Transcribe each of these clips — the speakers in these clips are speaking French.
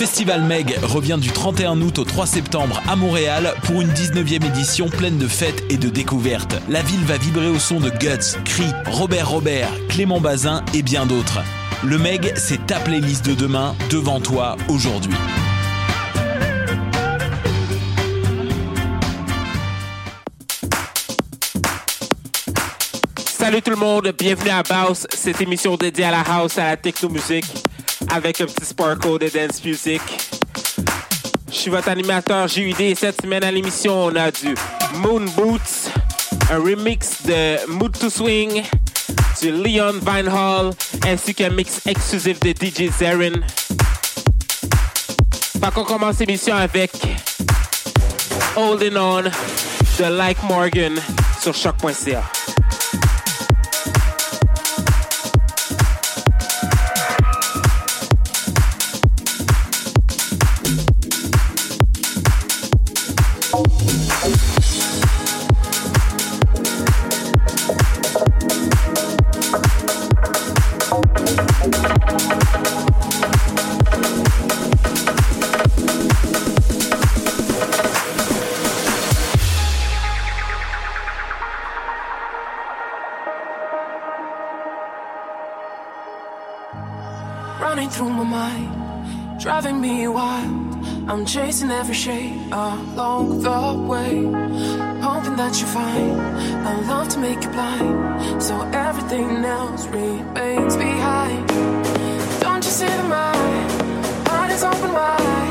Festival Meg revient du 31 août au 3 septembre à Montréal pour une 19e édition pleine de fêtes et de découvertes. La ville va vibrer au son de Guts, Cri, Robert Robert, Clément Bazin et bien d'autres. Le Meg, c'est ta playlist de demain devant toi aujourd'hui. Salut tout le monde, bienvenue à Baus, cette émission dédiée à la house, à la techno-musique, avec un petit sparkle de dance music. Je suis votre animateur JUD et cette semaine à l'émission, on a du Moon Boots, un remix de Mood to Swing, du Leon Vinehall, ainsi qu'un mix exclusif de DJ Zarin. Fait qu'on commence l'émission avec Holding On de Like Morgan sur choc.ca. chasing every shade along the way, hoping that you find a love to make you blind, so everything else remains behind. Don't you see the mind? Heart is open wide,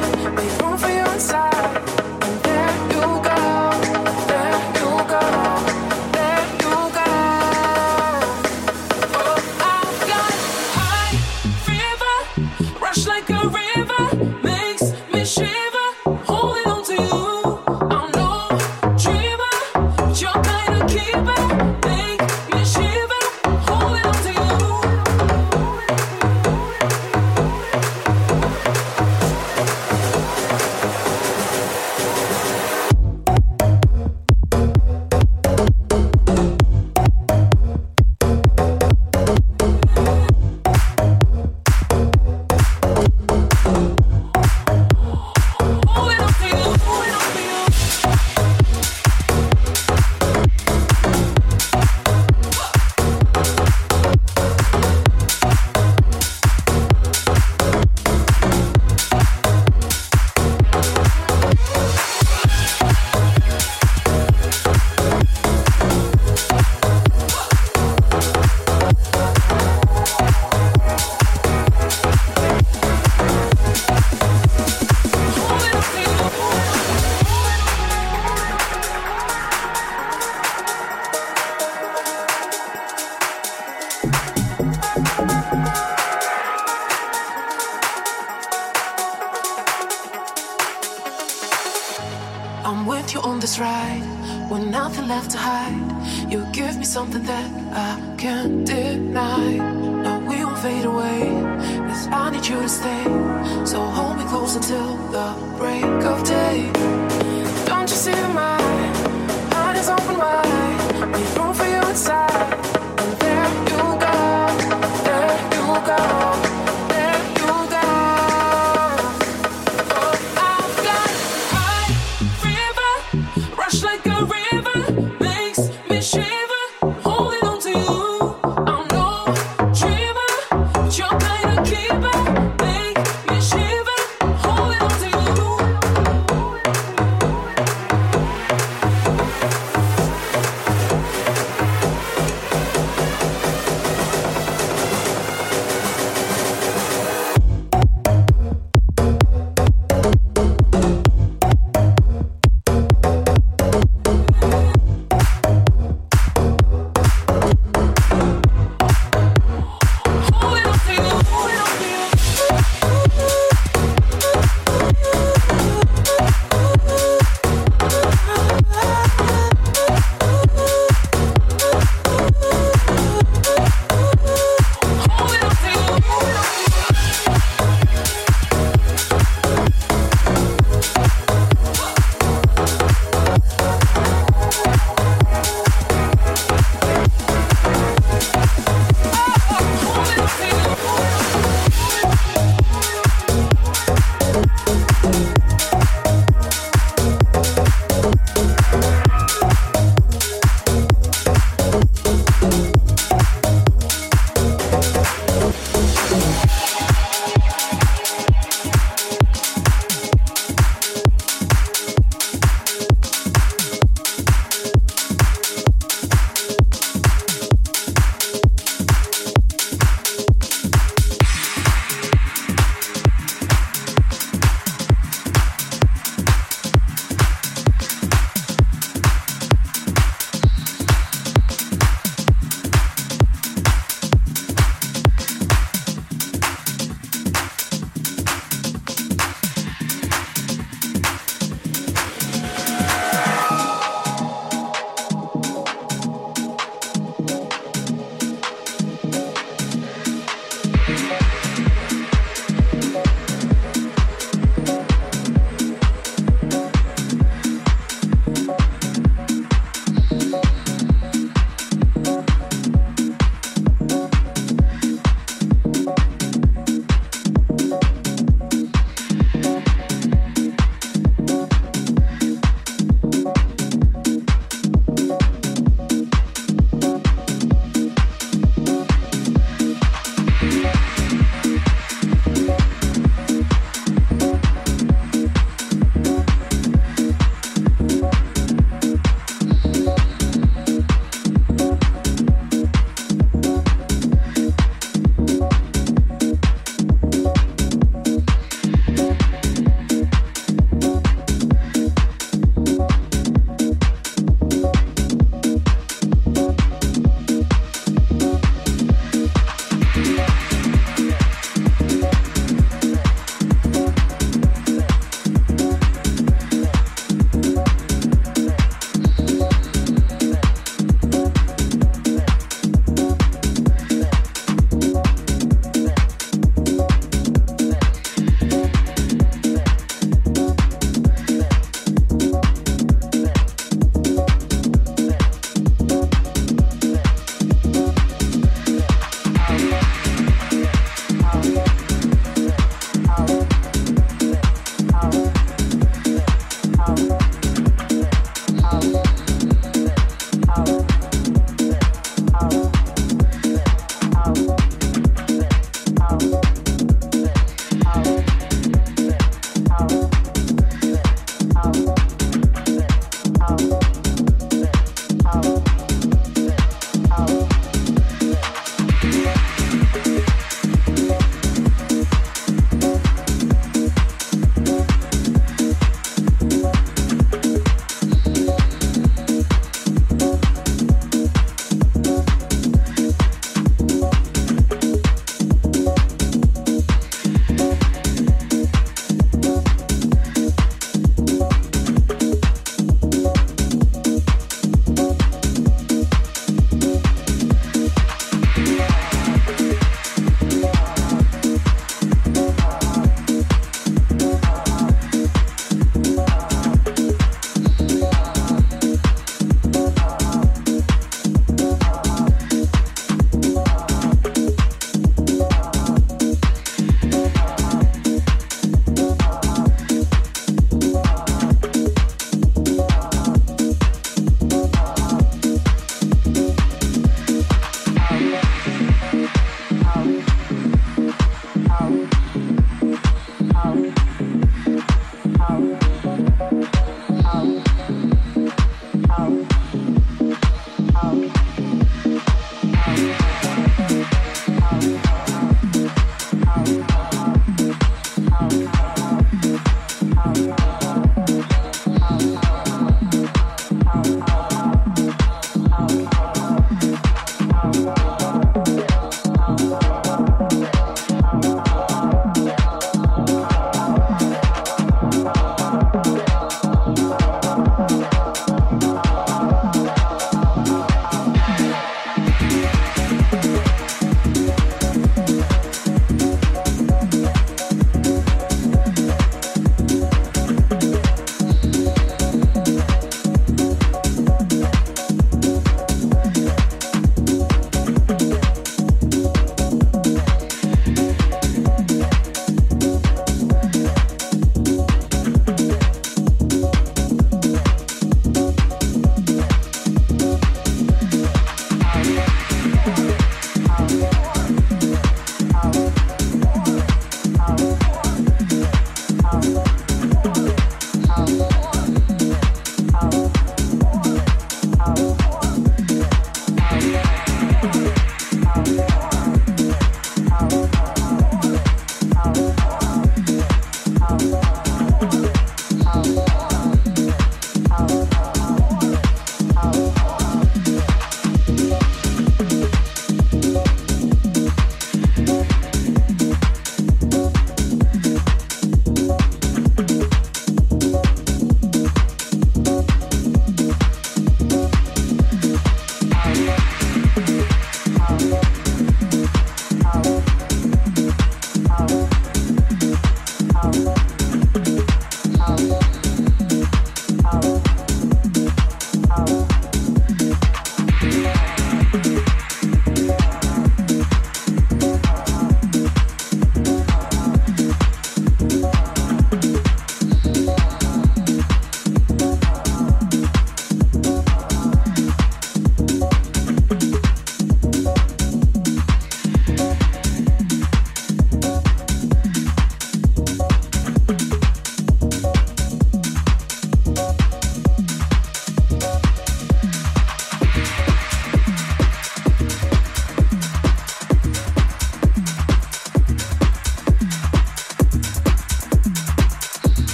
something that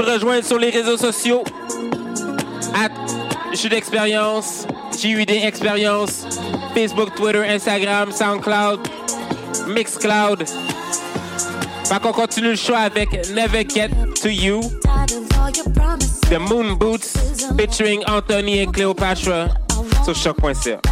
me rejoindre sur les réseaux sociaux. Je suis d'expérience, JUD Expérience, Facebook, Twitter, Instagram, SoundCloud, Mixcloud. Fait qu'on continue le show avec Never Get to You, The Moon Boots, featuring Anthony et Cleopatra sur choc.ca.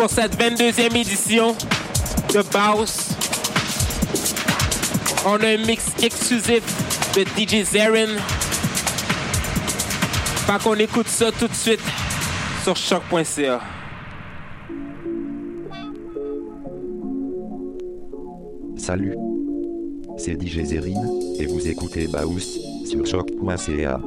pour cette 22e édition de Baus, on a un mix exclusif de DJ Zarin. Fait qu'on écoute ça tout de suite sur choc.ca. Salut. C'est DJ Zerine, et vous écoutez Baous, sur choc.ca.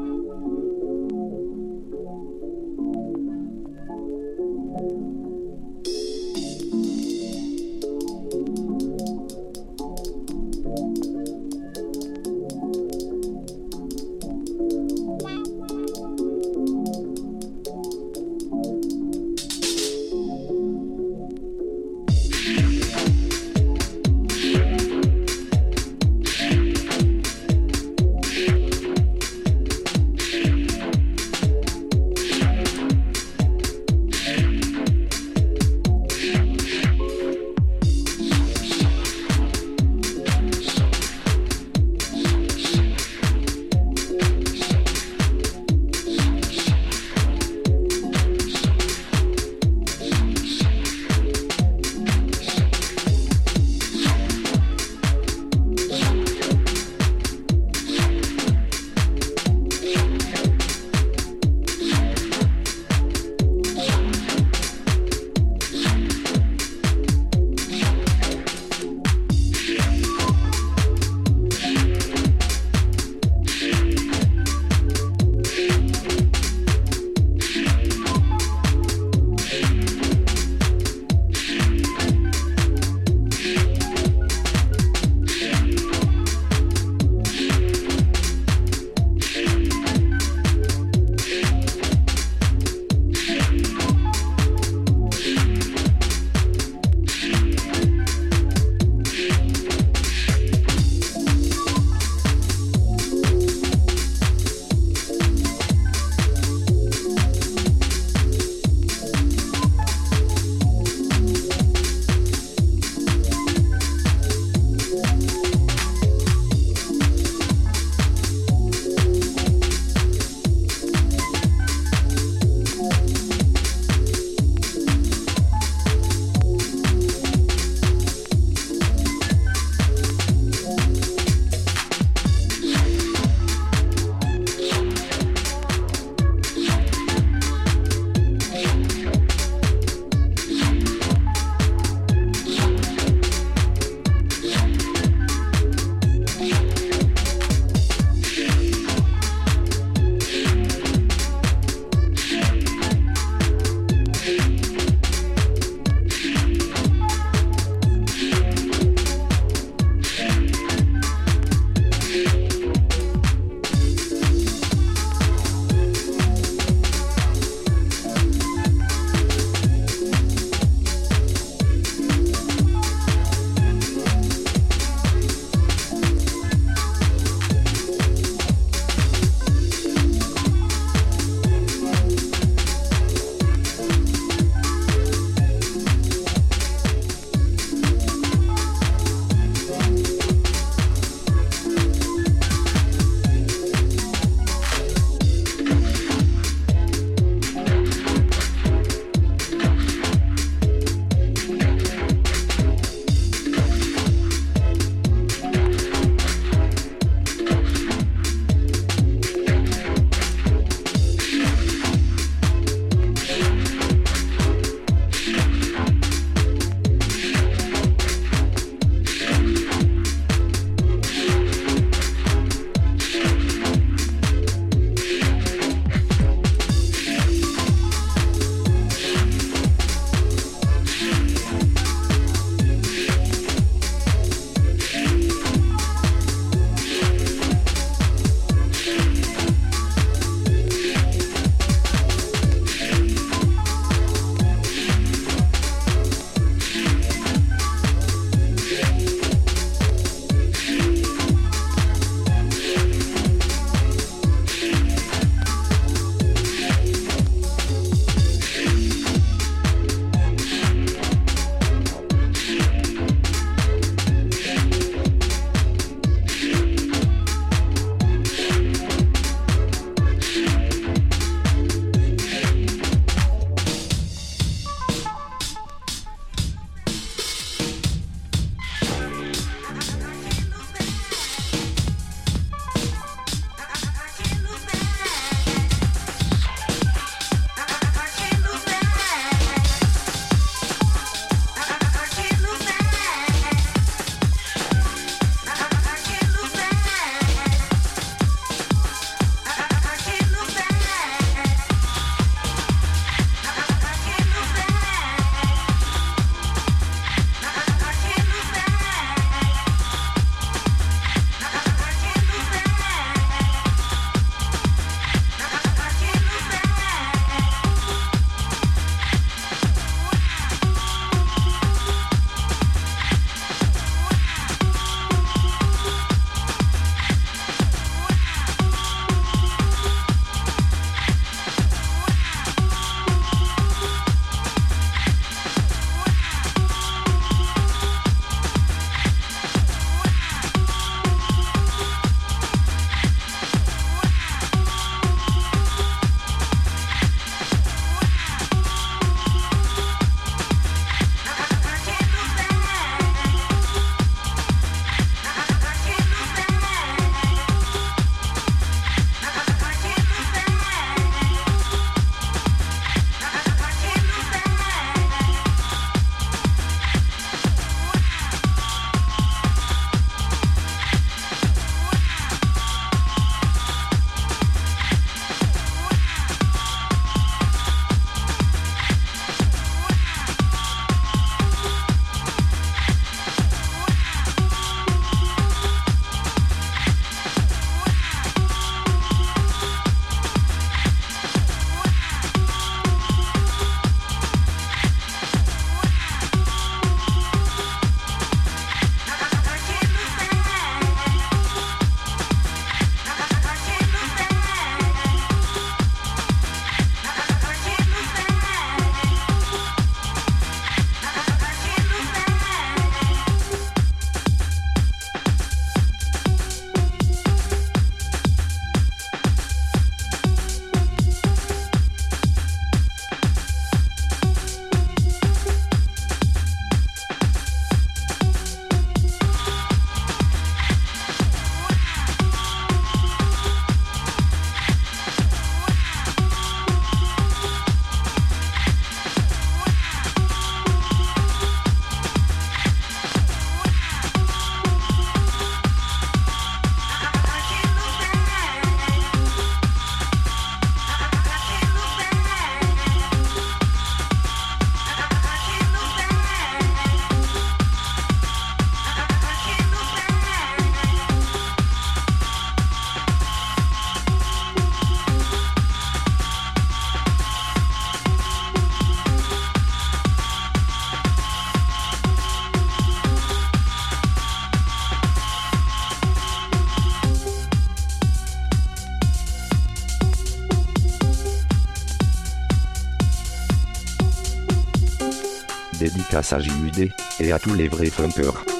Dédicace à JUD et à tous les vrais funkers.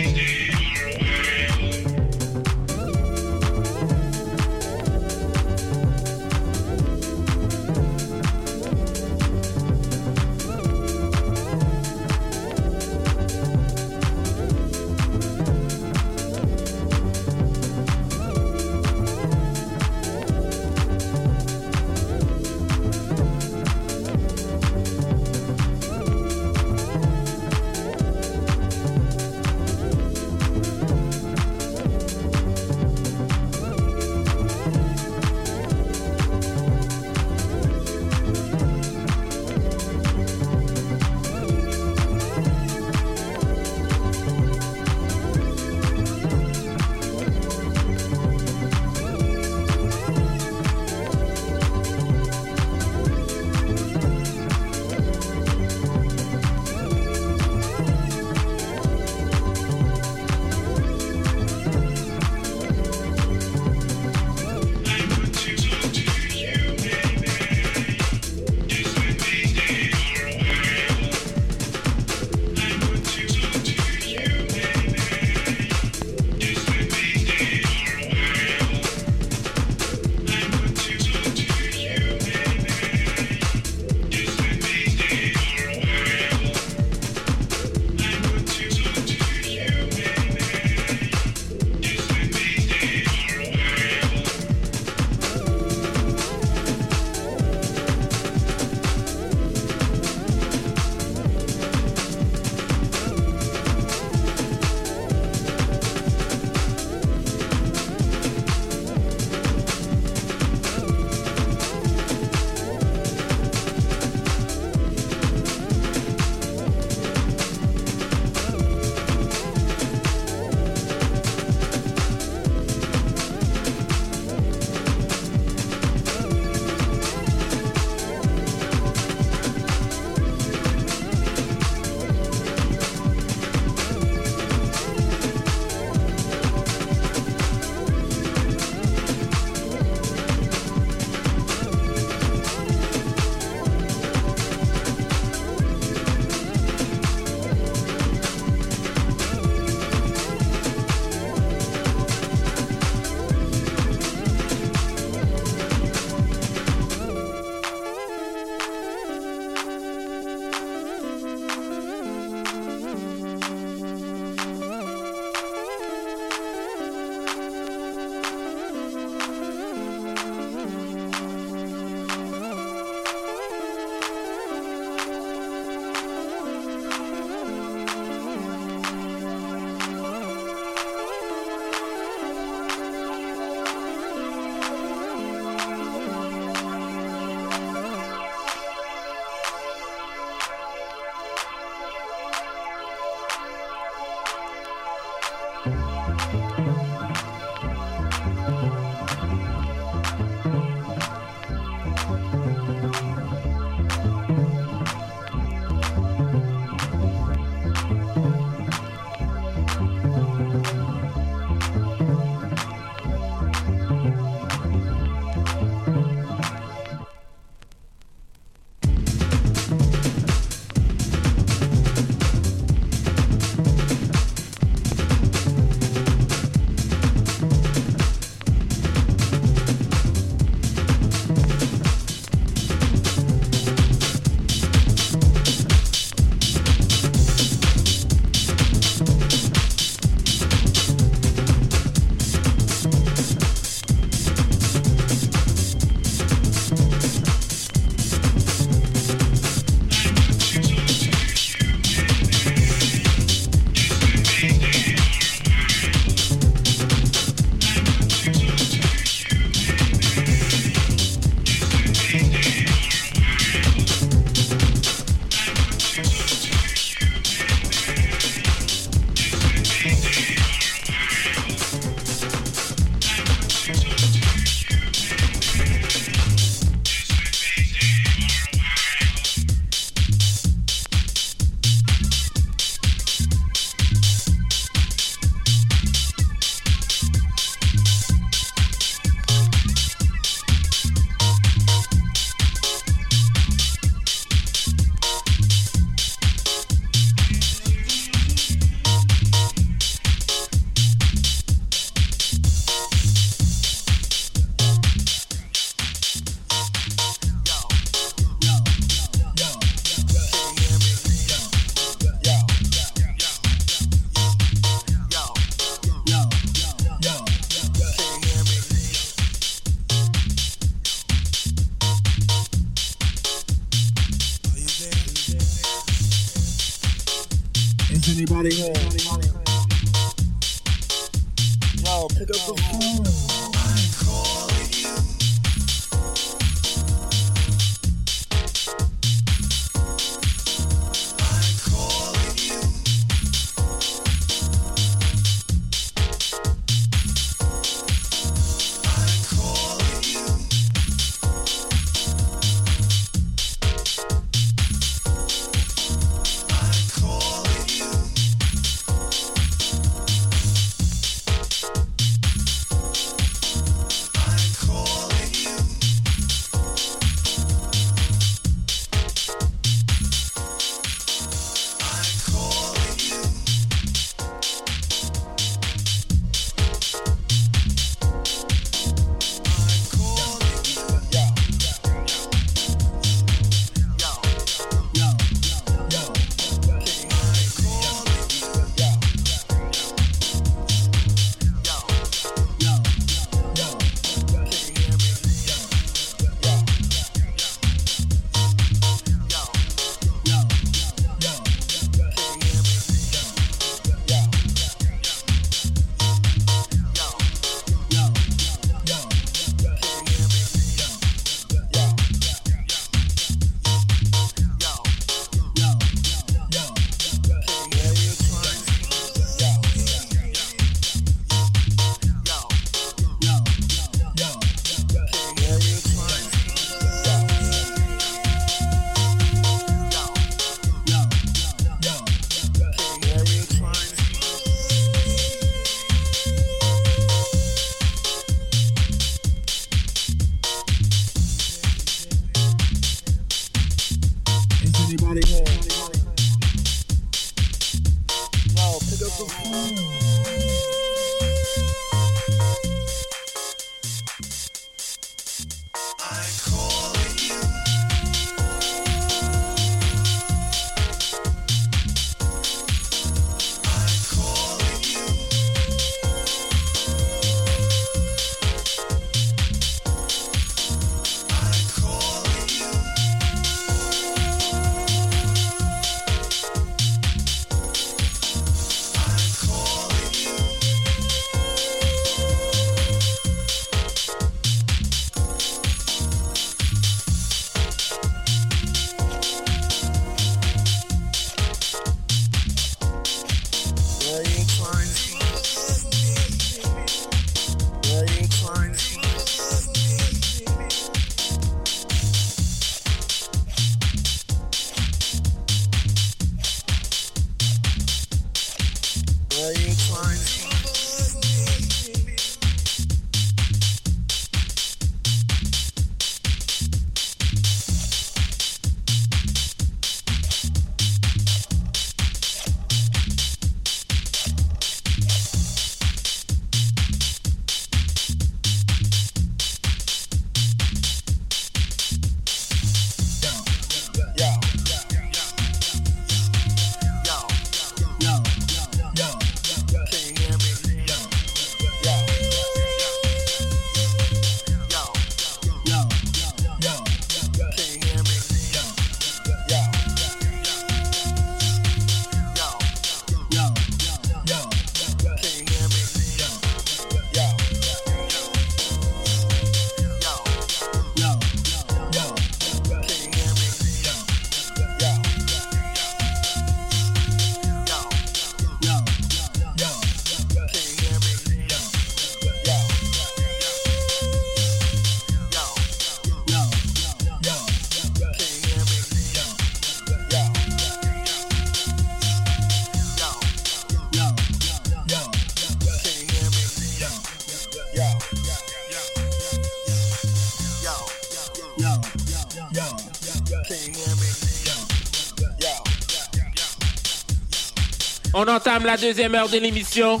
Entame la deuxième heure de l'émission.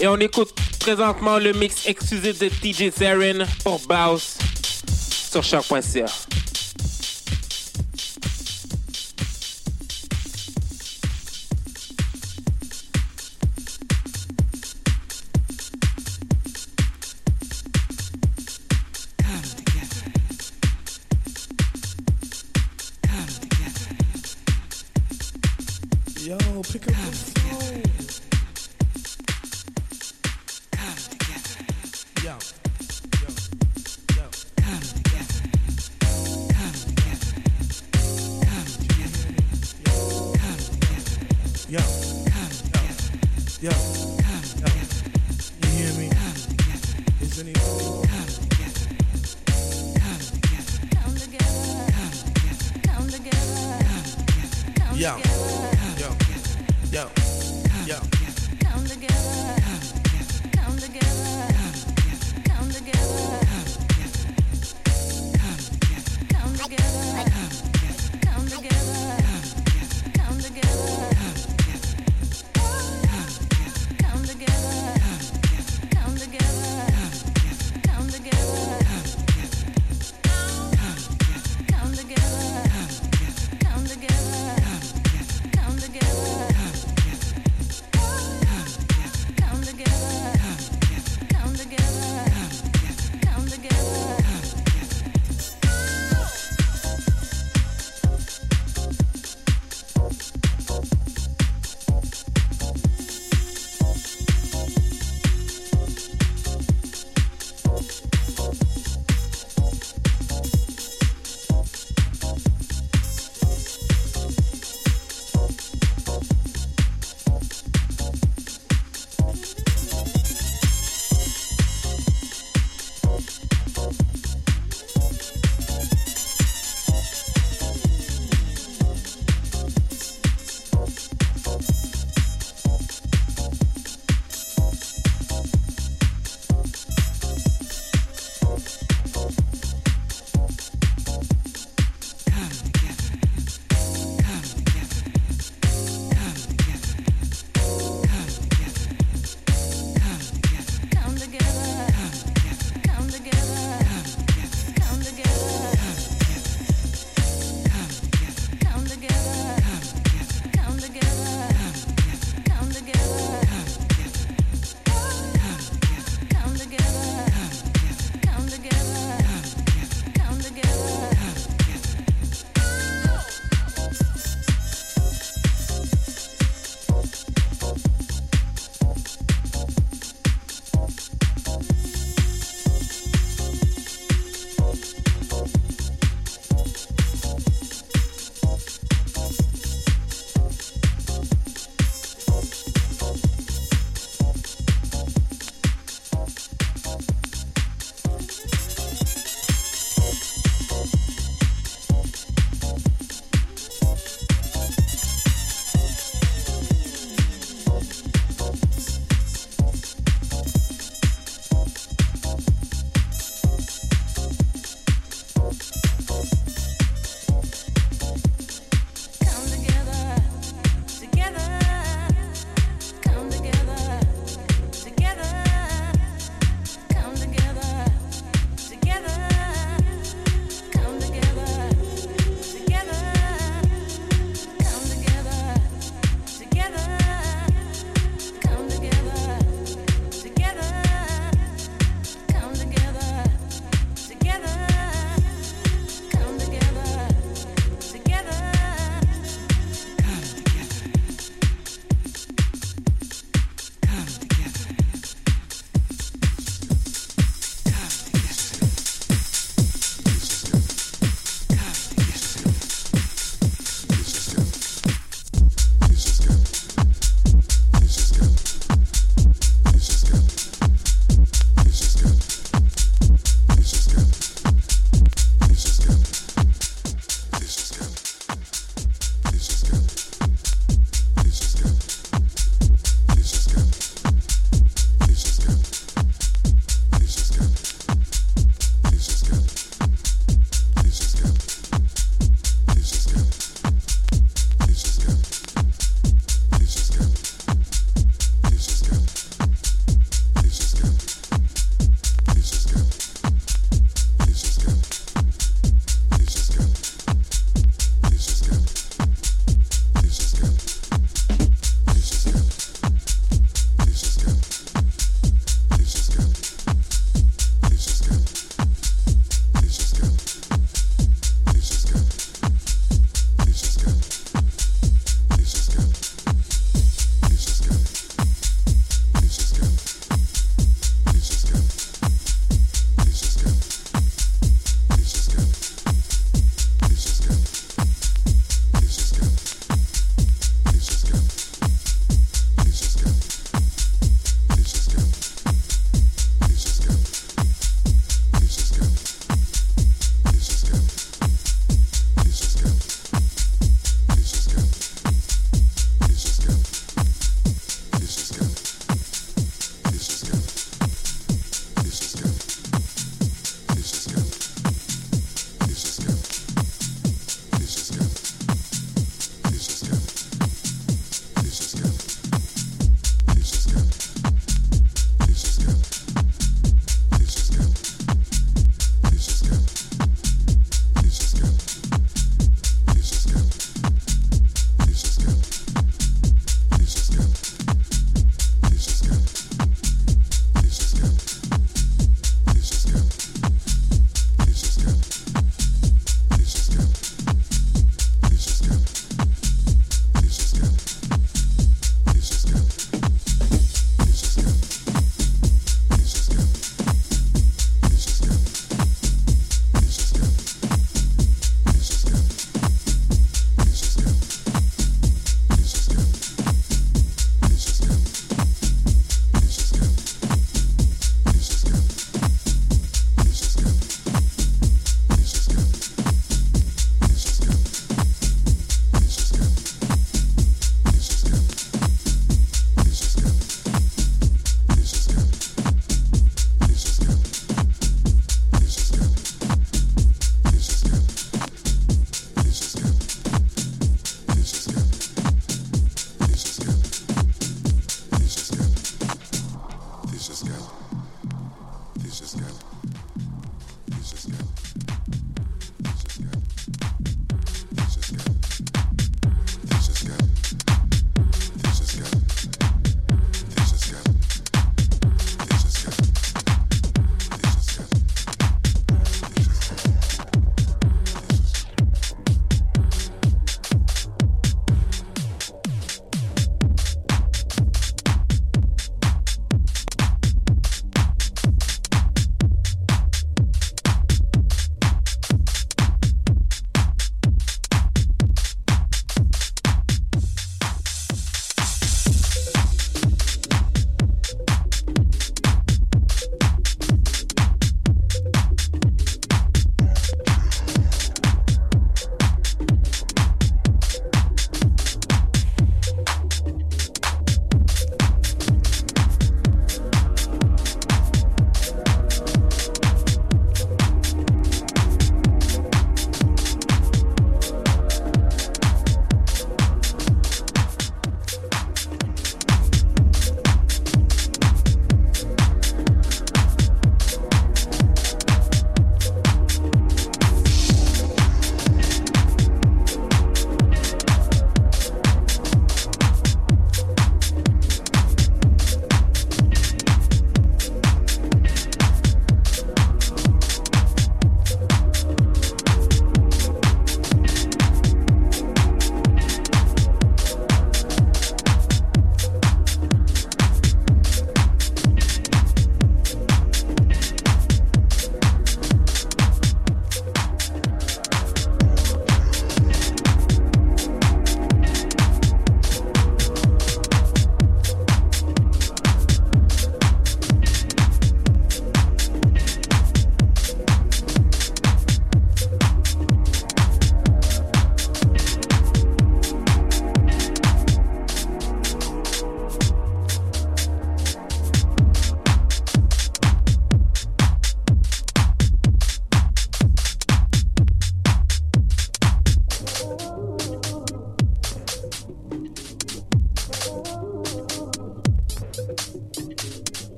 Et on écoute présentement le mix exclusif de TJ Zarin pour Baus sur choc.ca.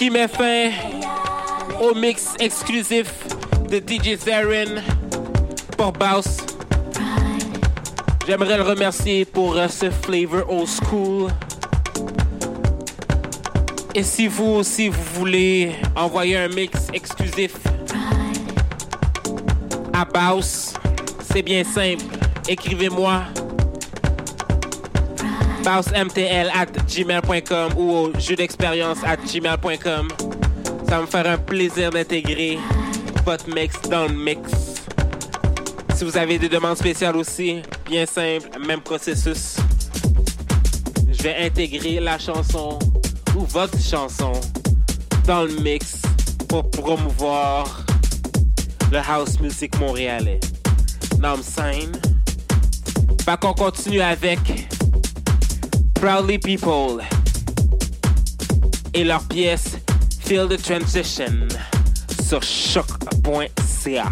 qui met fin au mix exclusif de DJ Theron pour Baus. J'aimerais le remercier pour euh, ce flavor old school. Et si vous aussi vous voulez envoyer un mix exclusif à Baus, c'est bien simple. Écrivez-moi bausmtl at gmail.com ou au jeu d'expérience at gmail.com. Ça me faire un plaisir d'intégrer votre mix dans le mix. Si vous avez des demandes spéciales aussi, bien simple, même processus. Je vais intégrer la chanson ou votre chanson dans le mix pour promouvoir le house music montréalais. I'm saying. Fait qu'on continue avec Proudly People et leur pièce Feel the Transition sur choc.ca.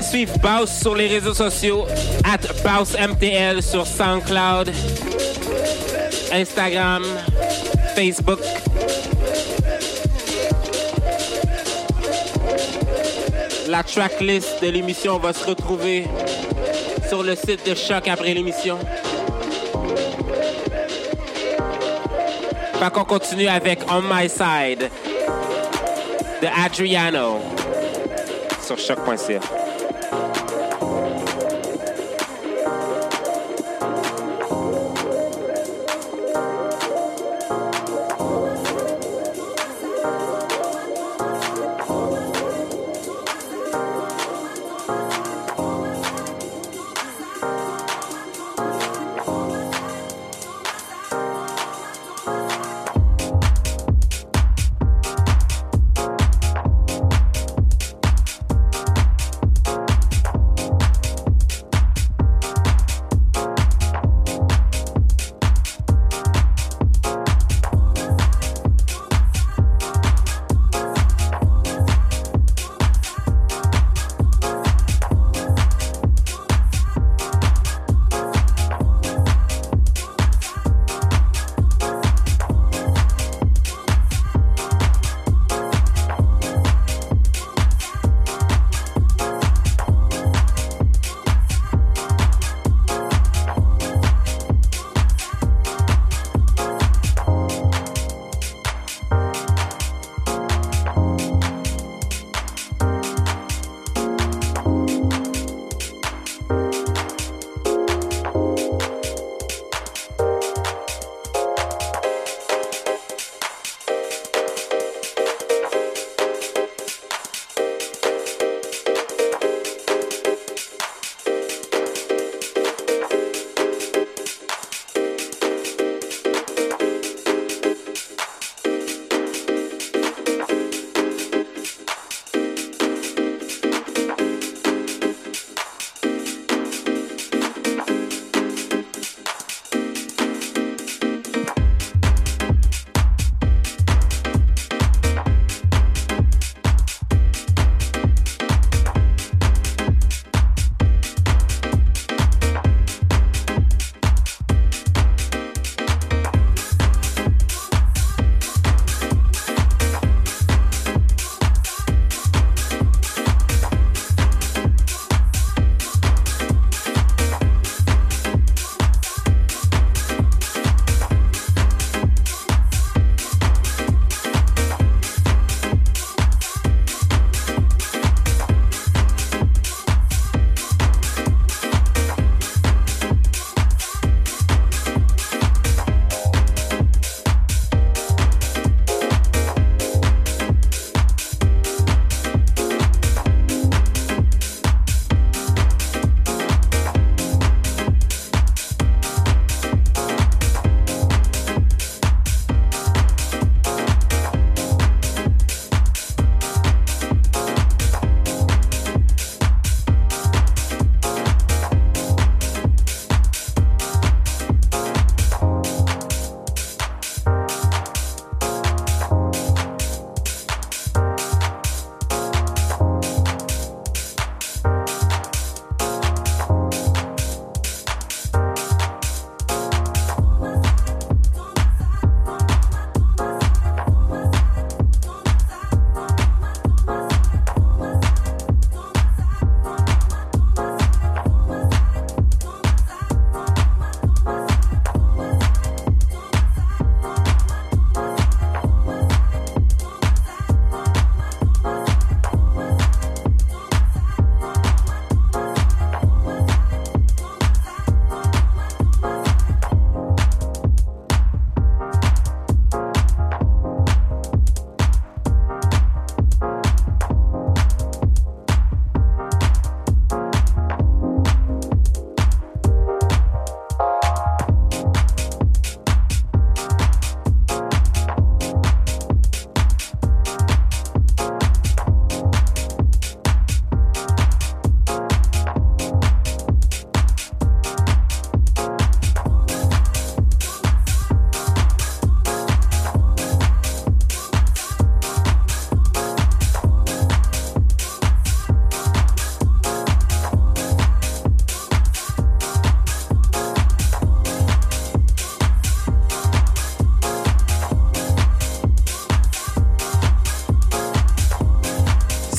pouvez suivre sur les réseaux sociaux, at BausMTL sur SoundCloud, Instagram, Facebook. La tracklist de l'émission va se retrouver sur le site de Choc après l'émission. Fait qu'on continue avec On My Side de Adriano sur choc.ca.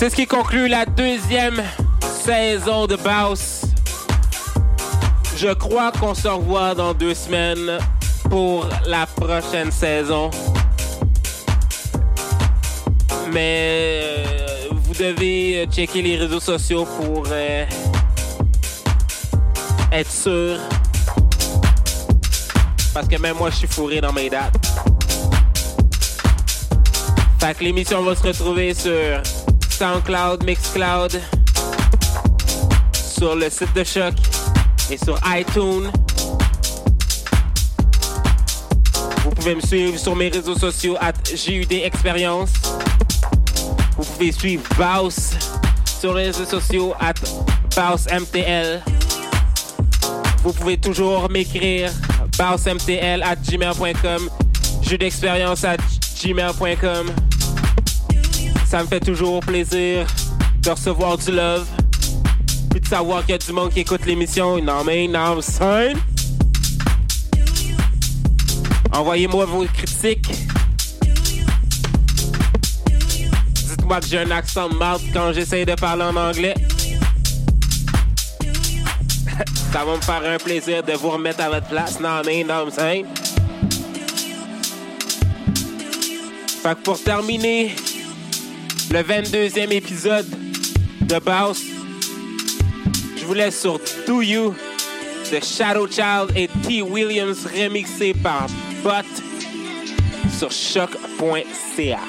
C'est ce qui conclut la deuxième saison de Baus. Je crois qu'on se revoit dans deux semaines pour la prochaine saison. Mais euh, vous devez checker les réseaux sociaux pour euh, être sûr. Parce que même moi, je suis fourré dans mes dates. Fait que l'émission va se retrouver sur SoundCloud, Mixcloud, sur le site de Choc et sur iTunes. Vous pouvez me suivre sur mes réseaux sociaux at GUD Expérience. Vous pouvez suivre Baus sur les réseaux sociaux at BausMTL. Vous pouvez toujours m'écrire bausmtl at gmail.com, jeu d'expérience at gmail.com. Ça me fait toujours plaisir de recevoir du love, puis de savoir qu'il y a du monde qui écoute l'émission. Non mais non, scène. Envoyez-moi vos critiques. Dites-moi que j'ai un accent marde quand j'essaye de parler en anglais. Ça va me faire un plaisir de vous remettre à votre place. Non, mais non. Fait que pour terminer le 22e épisode de Baus, je vous laisse sur Do You de Shadow Child et T. Williams remixé par Bot sur choc.ca.